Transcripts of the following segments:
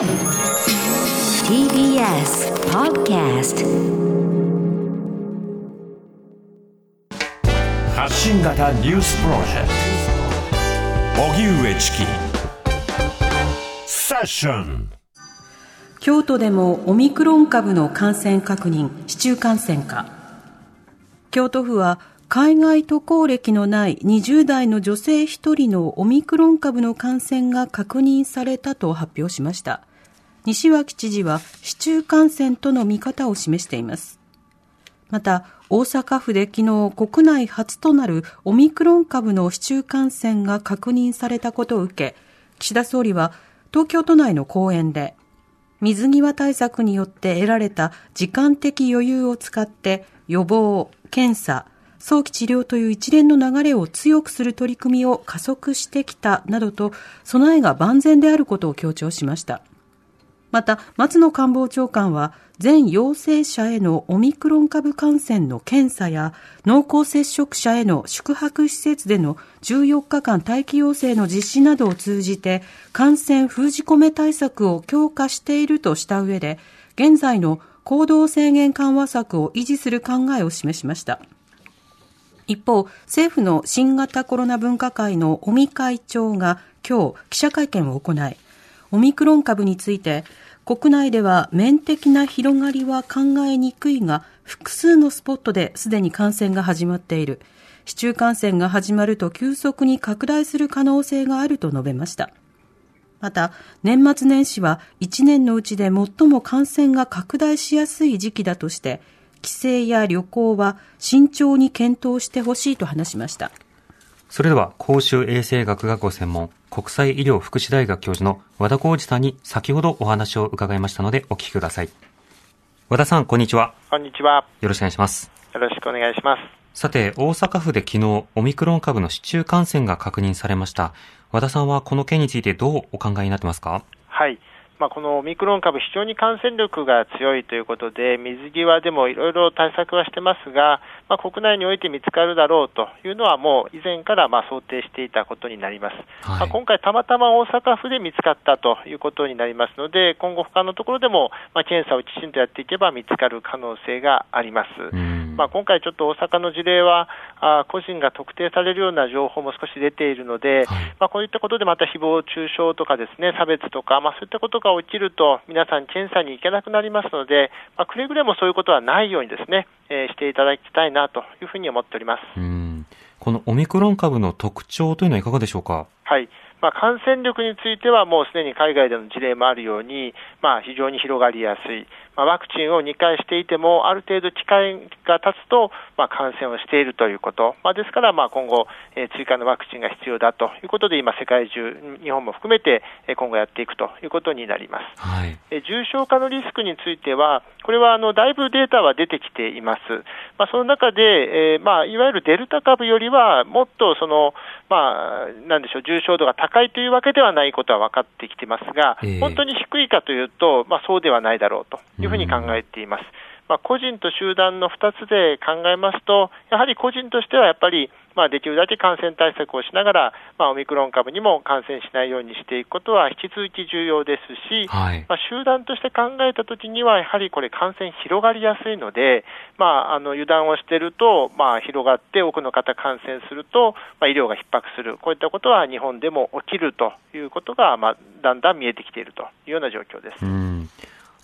TBS Podcast 発信型ニュースプロジェクト。荻上チキ。セッション。京都でもオミクロン株の感染確認市中感染か。京都府は海外渡航歴のない20代の女性1人のオミクロン株の感染が確認されたと発表しました西脇知事は市中感染との見方を示していますまた大阪府で昨日国内初となるオミクロン株の市中感染が確認されたことを受け岸田総理は東京都内の講演で水際対策によって得られた時間的余裕を使って予防、検査、早期治療という一連の流れを強くする取り組みを加速してきたなどと備えが万全であることを強調しました。また、松野官房長官は、全陽性者へのオミクロン株感染の検査や、濃厚接触者への宿泊施設での14日間待機要請の実施などを通じて、感染封じ込め対策を強化しているとした上で、現在の行動制限緩和策を維持する考えを示しました。一方、政府の新型コロナ分科会の尾身会長が今日記者会見を行い、オミクロン株について、国内では面的な広がりは考えにくいが、複数のスポットですでに感染が始まっている。市中感染が始まると急速に拡大する可能性があると述べました。また、年末年始は1年のうちで最も感染が拡大しやすい時期だとして、帰省や旅行は慎重に検討してほしいと話しました。それでは、公衆衛生学がご専門、国際医療福祉大学教授の和田浩二さんに先ほどお話を伺いましたのでお聞きください。和田さん、こんにちは。こんにちは。よろしくお願いします。よろしくお願いします。さて、大阪府で昨日、オミクロン株の市中感染が確認されました。和田さんはこの件についてどうお考えになってますか？はい。まあ、このオミクロン株、非常に感染力が強いということで、水際でもいろいろ対策はしてますが、まあ、国内において見つかるだろうというのは、もう以前からまあ想定していたことになります、はい、まあ、今回、たまたま大阪府で見つかったということになりますので、今後、他のところでもまあ検査をきちんとやっていけば見つかる可能性があります。まあ、今回、ちょっと大阪の事例はあ、個人が特定されるような情報も少し出ているので、はい、まあ、こういったことでまた誹謗中傷とかですね差別とか、まあ、そういったことが起きると、皆さん、検査に行けなくなりますので、まあ、くれぐれもそういうことはないようにですね、えー、していただきたいなというふうに思っております。このオミクロン株の特徴というのはいかがでしょうか？はい。まあ、感染力についてはもうすでに海外での事例もあるように、まあ、非常に広がりやすい、まあ、ワクチンを2回していても、ある程度期間が経つと、まあ、感染をしているということ、まあ、ですから、まあ、今後、えー、追加のワクチンが必要だということで、今、世界中、日本も含めて、えー、今後やっていくということになります。はい、えー、重症化のリスクについては、これはあのだいぶデータは出てきています。まあ、その中で、えーまあ、いわゆるデルタ株よりは、もっとその、まあ、なんでしょう、重症度が高いというわけではないことは分かってきてますが、えー、本当に低いかというと、まあ、そうではないだろうというふうに考えています。まあ、個人と集団の2つで考えますと、やはり個人としてはやっぱり、まあ、できるだけ感染対策をしながら、まあ、オミクロン株にも感染しないようにしていくことは引き続き重要ですし、はい、まあ、集団として考えたときには、やはりこれ、感染広がりやすいので、まあ、あの油断をしていると、まあ、広がって多くの方感染すると、まあ、医療が逼迫する、こういったことは日本でも起きるということが、まあ、だんだん見えてきているというような状況です。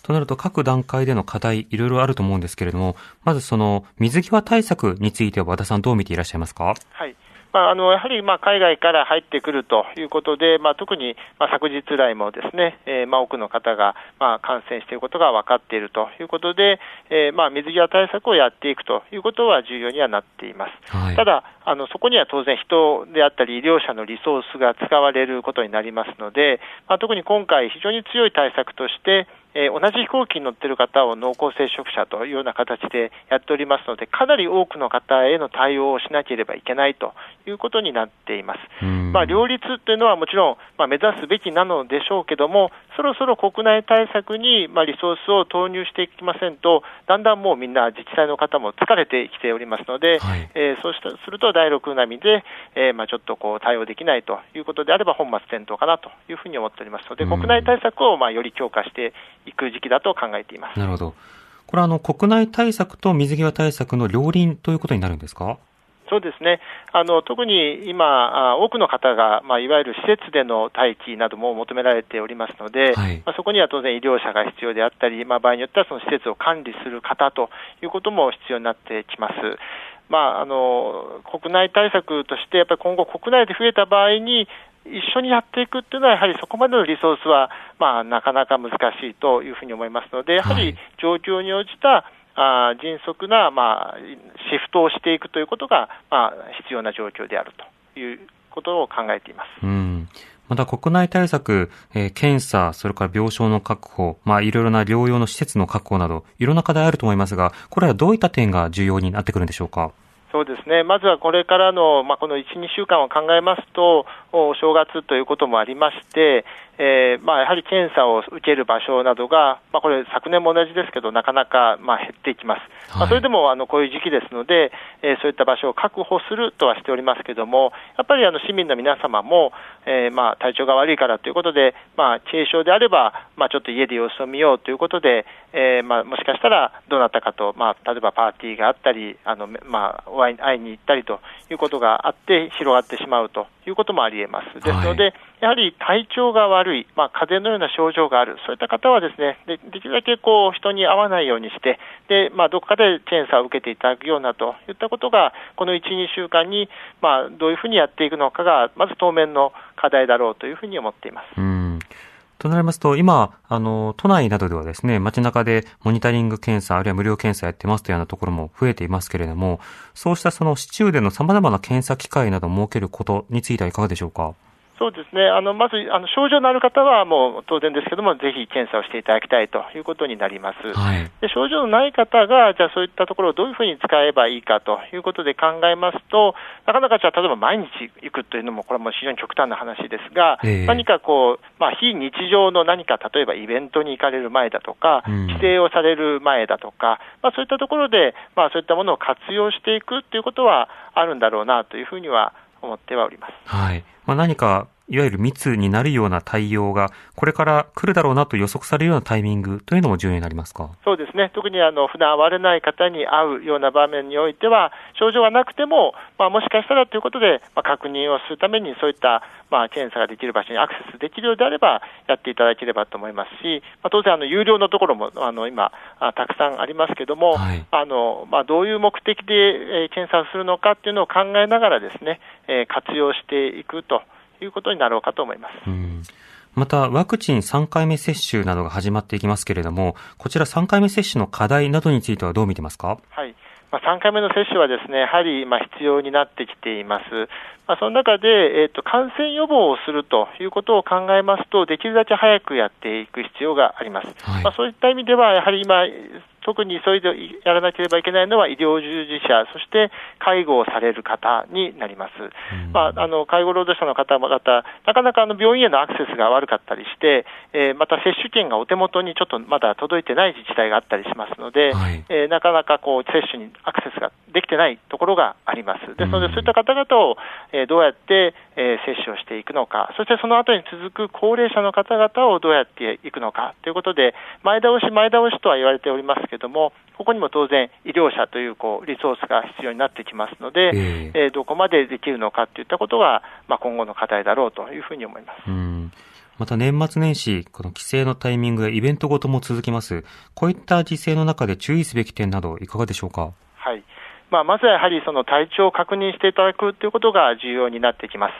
となると各段階での課題、いろいろあると思うんですけれども、まずその水際対策については和田さんどう見ていらっしゃいますか？はい。まあ、あのやはりまあ海外から入ってくるということで、まあ、特にまあ昨日来もですね、えー、まあ多くの方がまあ感染していることが分かっているということで、えー、まあ水際対策をやっていくということは重要にはなっています。はい、ただあの、そこには当然人であったり医療者のリソースが使われることになりますので、まあ、特に今回、非常に強い対策として、えー、同じ飛行機に乗っている方を濃厚接触者というような形でやっておりますので、かなり多くの方への対応をしなければいけないということになっています。まあ、両立というのはもちろん、まあ、目指すべきなのでしょうけども、そろそろ国内対策に、まあ、リソースを投入していきませんと、だんだんもうみんな自治体の方も疲れてきておりますので、はい。えーそうしたすると第6波で、えーまあ、ちょっとこう対応できないということであれば、本末転倒かなというふうに思っておりますので、うん。国内対策をまあより強化していく時期だと考えています。なるほど。これはあの、国内対策と水際対策の両輪ということになるんですか？そうですねあの特に今、あ多くの方が、まあ、いわゆる施設での待機なども求められておりますので、はいまあ、そこには当然、医療者が必要であったり、まあ、場合によってはその施設を管理する方ということも必要になってきます。まあ、あの国内対策として、やっぱり今後、国内で増えた場合に、一緒にやっていくっていうのは、やはりそこまでのリソースは、まあ、なかなか難しいというふうに思いますので、やはりはい状況に応じたあー迅速な、まあ、シフトをしていくということが、まあ、必要な状況であるということを考えています。うん。また国内対策、えー検査、それから病床の確保、まあいろいろな療養の施設の確保など、いろんな課題あると思いますが、これはどういった点が重要になってくるんでしょうか？そうですね、まずはこれからの、まあ、この1、2週間を考えますと、お正月ということもありまして、えーまあ、やはり検査を受ける場所などが、まあ、これ、昨年も同じですけど、なかなかまあ減っていきます。まあ、はいそれでもあのこういう時期ですので、えーそういった場所を確保するとはしておりますけれども、やっぱりあの市民の皆様も、えーまあ、体調が悪いからということで、まあ、軽症であれば、まあ、ちょっと家で様子を見ようということで、えーまあ、もしかしたらどなたかと、まあ、例えばパーティーがあったり、あのまあ、会いに行ったりということがあって、広がってしまうということもありえます。ですので、やはり体調が悪い、まあ、風邪のような症状がある、そういった方はですね、でできるだけこう人に会わないようにして、でまあ、どこかで検査を受けていただくようなといったことが、この1、2週間に、まあ、どういうふうにやっていくのかが、まず当面の課題だろうというふうに思っています。となりますと、今、あの、都内などではですね、街中でモニタリング検査、あるいは無料検査やってますというようなところも増えていますけれども、そうしたその市中での様々な検査機会などを設けることについてはいかがでしょうか？そうですね、あのまずあの症状のある方はもう当然ですけども、ぜひ検査をしていただきたいということになります。はい。で症状のない方が、じゃあそういったところをどういうふうに使えばいいかということで考えますと、なかなかじゃあ、例えば毎日行くというのも、これも非常に極端な話ですが、ええ何かこう、まあ、非日常の何か、例えばイベントに行かれる前だとか、うん帰省をされる前だとか、まあ、そういったところで、まあ、そういったものを活用していくということはあるんだろうなというふうには思ってはおります。はい。まあ、何か、いわゆる密になるような対応が、これから来るだろうなと予測されるようなタイミングというのも重要になりますか？そうですね、特にあの普段会われない方に会うような場面においては、症状がなくても、まあ、もしかしたらということで、まあ、確認をするために、そういった、まあ、検査ができる場所にアクセスできるようであれば、やっていただければと思いますし、まあ、当然、あの有料のところもあの今あ、たくさんありますけども、はい。あのまあ、どういう目的で、えー検査をするのかっていうのを考えながらですね、えー活用していくということになろうかと思います。うんまた、ワクチン3回目接種などが始まっていきますけれども、こちら3回目接種の課題などについてはどう見てますか？はいまあ、3回目の接種はですねやはりまあ必要になってきています。まあ、その中で、えー、と感染予防をするということを考えますと、できるだけ早くやっていく必要があります。はいまあ、そういった意味では、やはり今、特に急いでやらなければいけないのは医療従事者、そして介護をされる方になります。まあ、あの介護労働者の方々、なかなかあの病院へのアクセスが悪かったりして、えーまた接種券がお手元にちょっとまだ届いてない自治体があったりしますので、はい。えーなかなかこう接種にアクセスができてないところがあります。ですので、うんそういった方々を、えーどうやって、えー接種をしていくのか、そしてその後に続く高齢者の方々をどうやっていくのか。ということで、前倒し、前倒しとは言われておりますけども、ここにも当然、医療者というこうリソースが必要になってきますので、えええーどこまでできるのかといったことが、まあ、今後の課題だろうというふうに思います。うんまた年末年始、この帰省のタイミングやイベントごとも続きます。こういった時勢の中で注意すべき点などいかがでしょうか？はいまあ、まずはやはりその体調を確認していただくということが重要になってきます。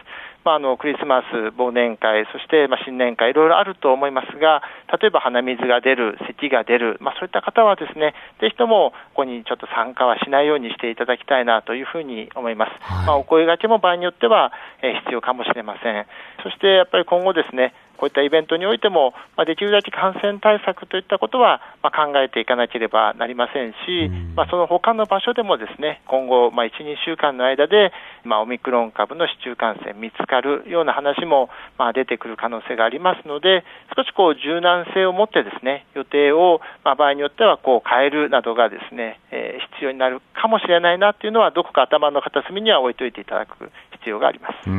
まあ、あのクリスマス、忘年会、そしてまあ新年会、いろいろあると思いますが、例えば鼻水が出る、咳が出る、まあ、そういった方はですね、ぜひともここにちょっと参加はしないようにしていただきたいなというふうに思います。はいまあ、お声掛けも場合によっては、えー必要かもしれません。そしてやっぱり今後ですね、こういったイベントにおいても、まあ、できるだけ感染対策といったことは、まあ、考えていかなければなりませんし、まあ、その他の場所でもですね今後、まあ、1、2週間の間で、まあ、オミクロン株の市中感染見つかるような話も、まあ、出てくる可能性がありますので、少しこう柔軟性を持ってですね予定を、まあ、場合によってはこう変えるなどがですね、えー、必要になるかもしれないなというのは、どこか頭の片隅には置いといていただく必要があります。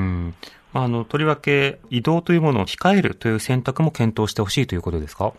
あの、とりわけ移動というものを控えるという選択も検討してほしいということですか？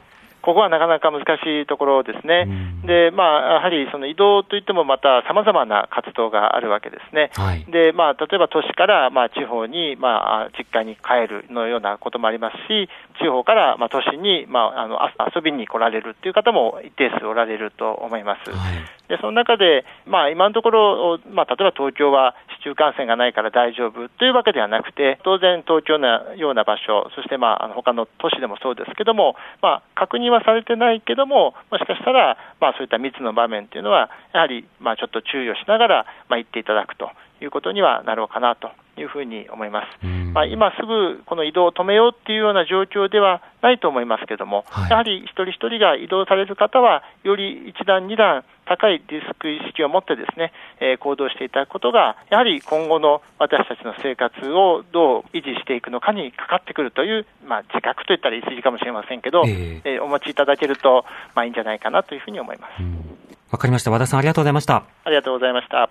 ここはなかなか難しいところですね、でまあ、やはりその移動といっても、またさまざまな活動があるわけですね、はい、でまあ、例えば都市からまあ地方に、まあ、実家に帰るのようなこともありますし、地方からまあ都市に、まあ、あの遊びに来られるという方も一定数おられると思います。はい、でその中で、まあ、今のところ、まあ、例えば東京は市中感染がないから大丈夫というわけではなくて、当然、東京のような場所、そして、まあ、あの他の都市でもそうですけども、まあ、確認はされてないけども、もしかしたら、まあ、そういった密の場面というのは、やはり、まあ、ちょっと注意をしながら、まあ、行っていただくということにはなろうかなというふうに思います。まあ、今すぐこの移動を止めようっていうような状況ではないと思いますけれども、はい、やはり一人一人が移動される方は、より一段、二段高いリスク意識を持ってですね、えー、行動していただくことが、やはり今後の私たちの生活をどう維持していくのかにかかってくるという、まあ、自覚といったら言い過ぎかもしれませんけど、えー、えー、お持ちいただけると、まあ、いいんじゃないかなというふうに思います。わかりました。和田さんありがとうございました。ありがとうございました。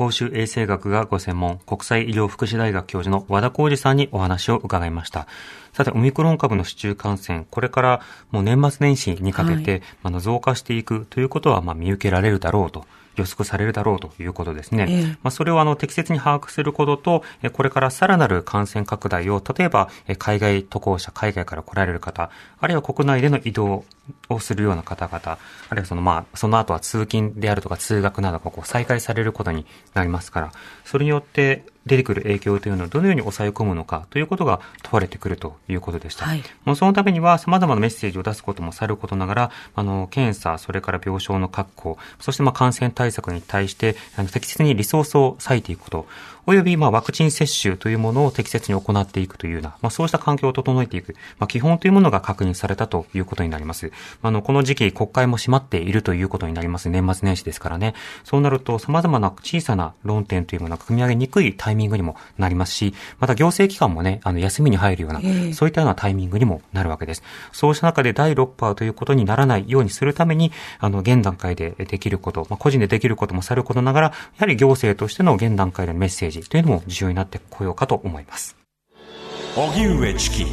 公衆衛生学がご専門、国際医療福祉大学教授の和田浩二さんにお話を伺いました。さて、オミクロン株の市中感染、これからもう年末年始にかけて、はい、あの増加していくということは、まあ、見受けられるだろうと予測されるだろうということですね。えまあ、それをあの適切に把握することと、これからさらなる感染拡大を、例えば海外渡航者、海外から来られる方、あるいは国内での移動をするような方々、あるいはそのまあ、その後は通勤であるとか通学などがこう再開されることになりますから、それによって出てくる影響というのをどのように抑え込むのかということが問われてくるということでした。はい、もうそのためには様々なメッセージを出すこともさることながら、あの、検査、それから病床の確保、そしてまあ感染対策に対して、あの適切にリソースを割いていくこと、およびまあワクチン接種というものを適切に行っていくというような、まあ、そうした環境を整えていく、まあ、基本というものが確認されたということになります。あの、この時期国会も閉まっているということになります。年末年始ですからね。そうなると様々な小さな論点というものが組み上げにくいタイミングにもなりますし、また行政機関もね、あの、休みに入るような、そういったようなタイミングにもなるわけです。そうした中で第6波ということにならないようにするために、あの、現段階でできること、まあ、個人でできることもさることながら、やはり行政としての現段階でのメッセージというのも重要になってこようかと思います。荻上チキ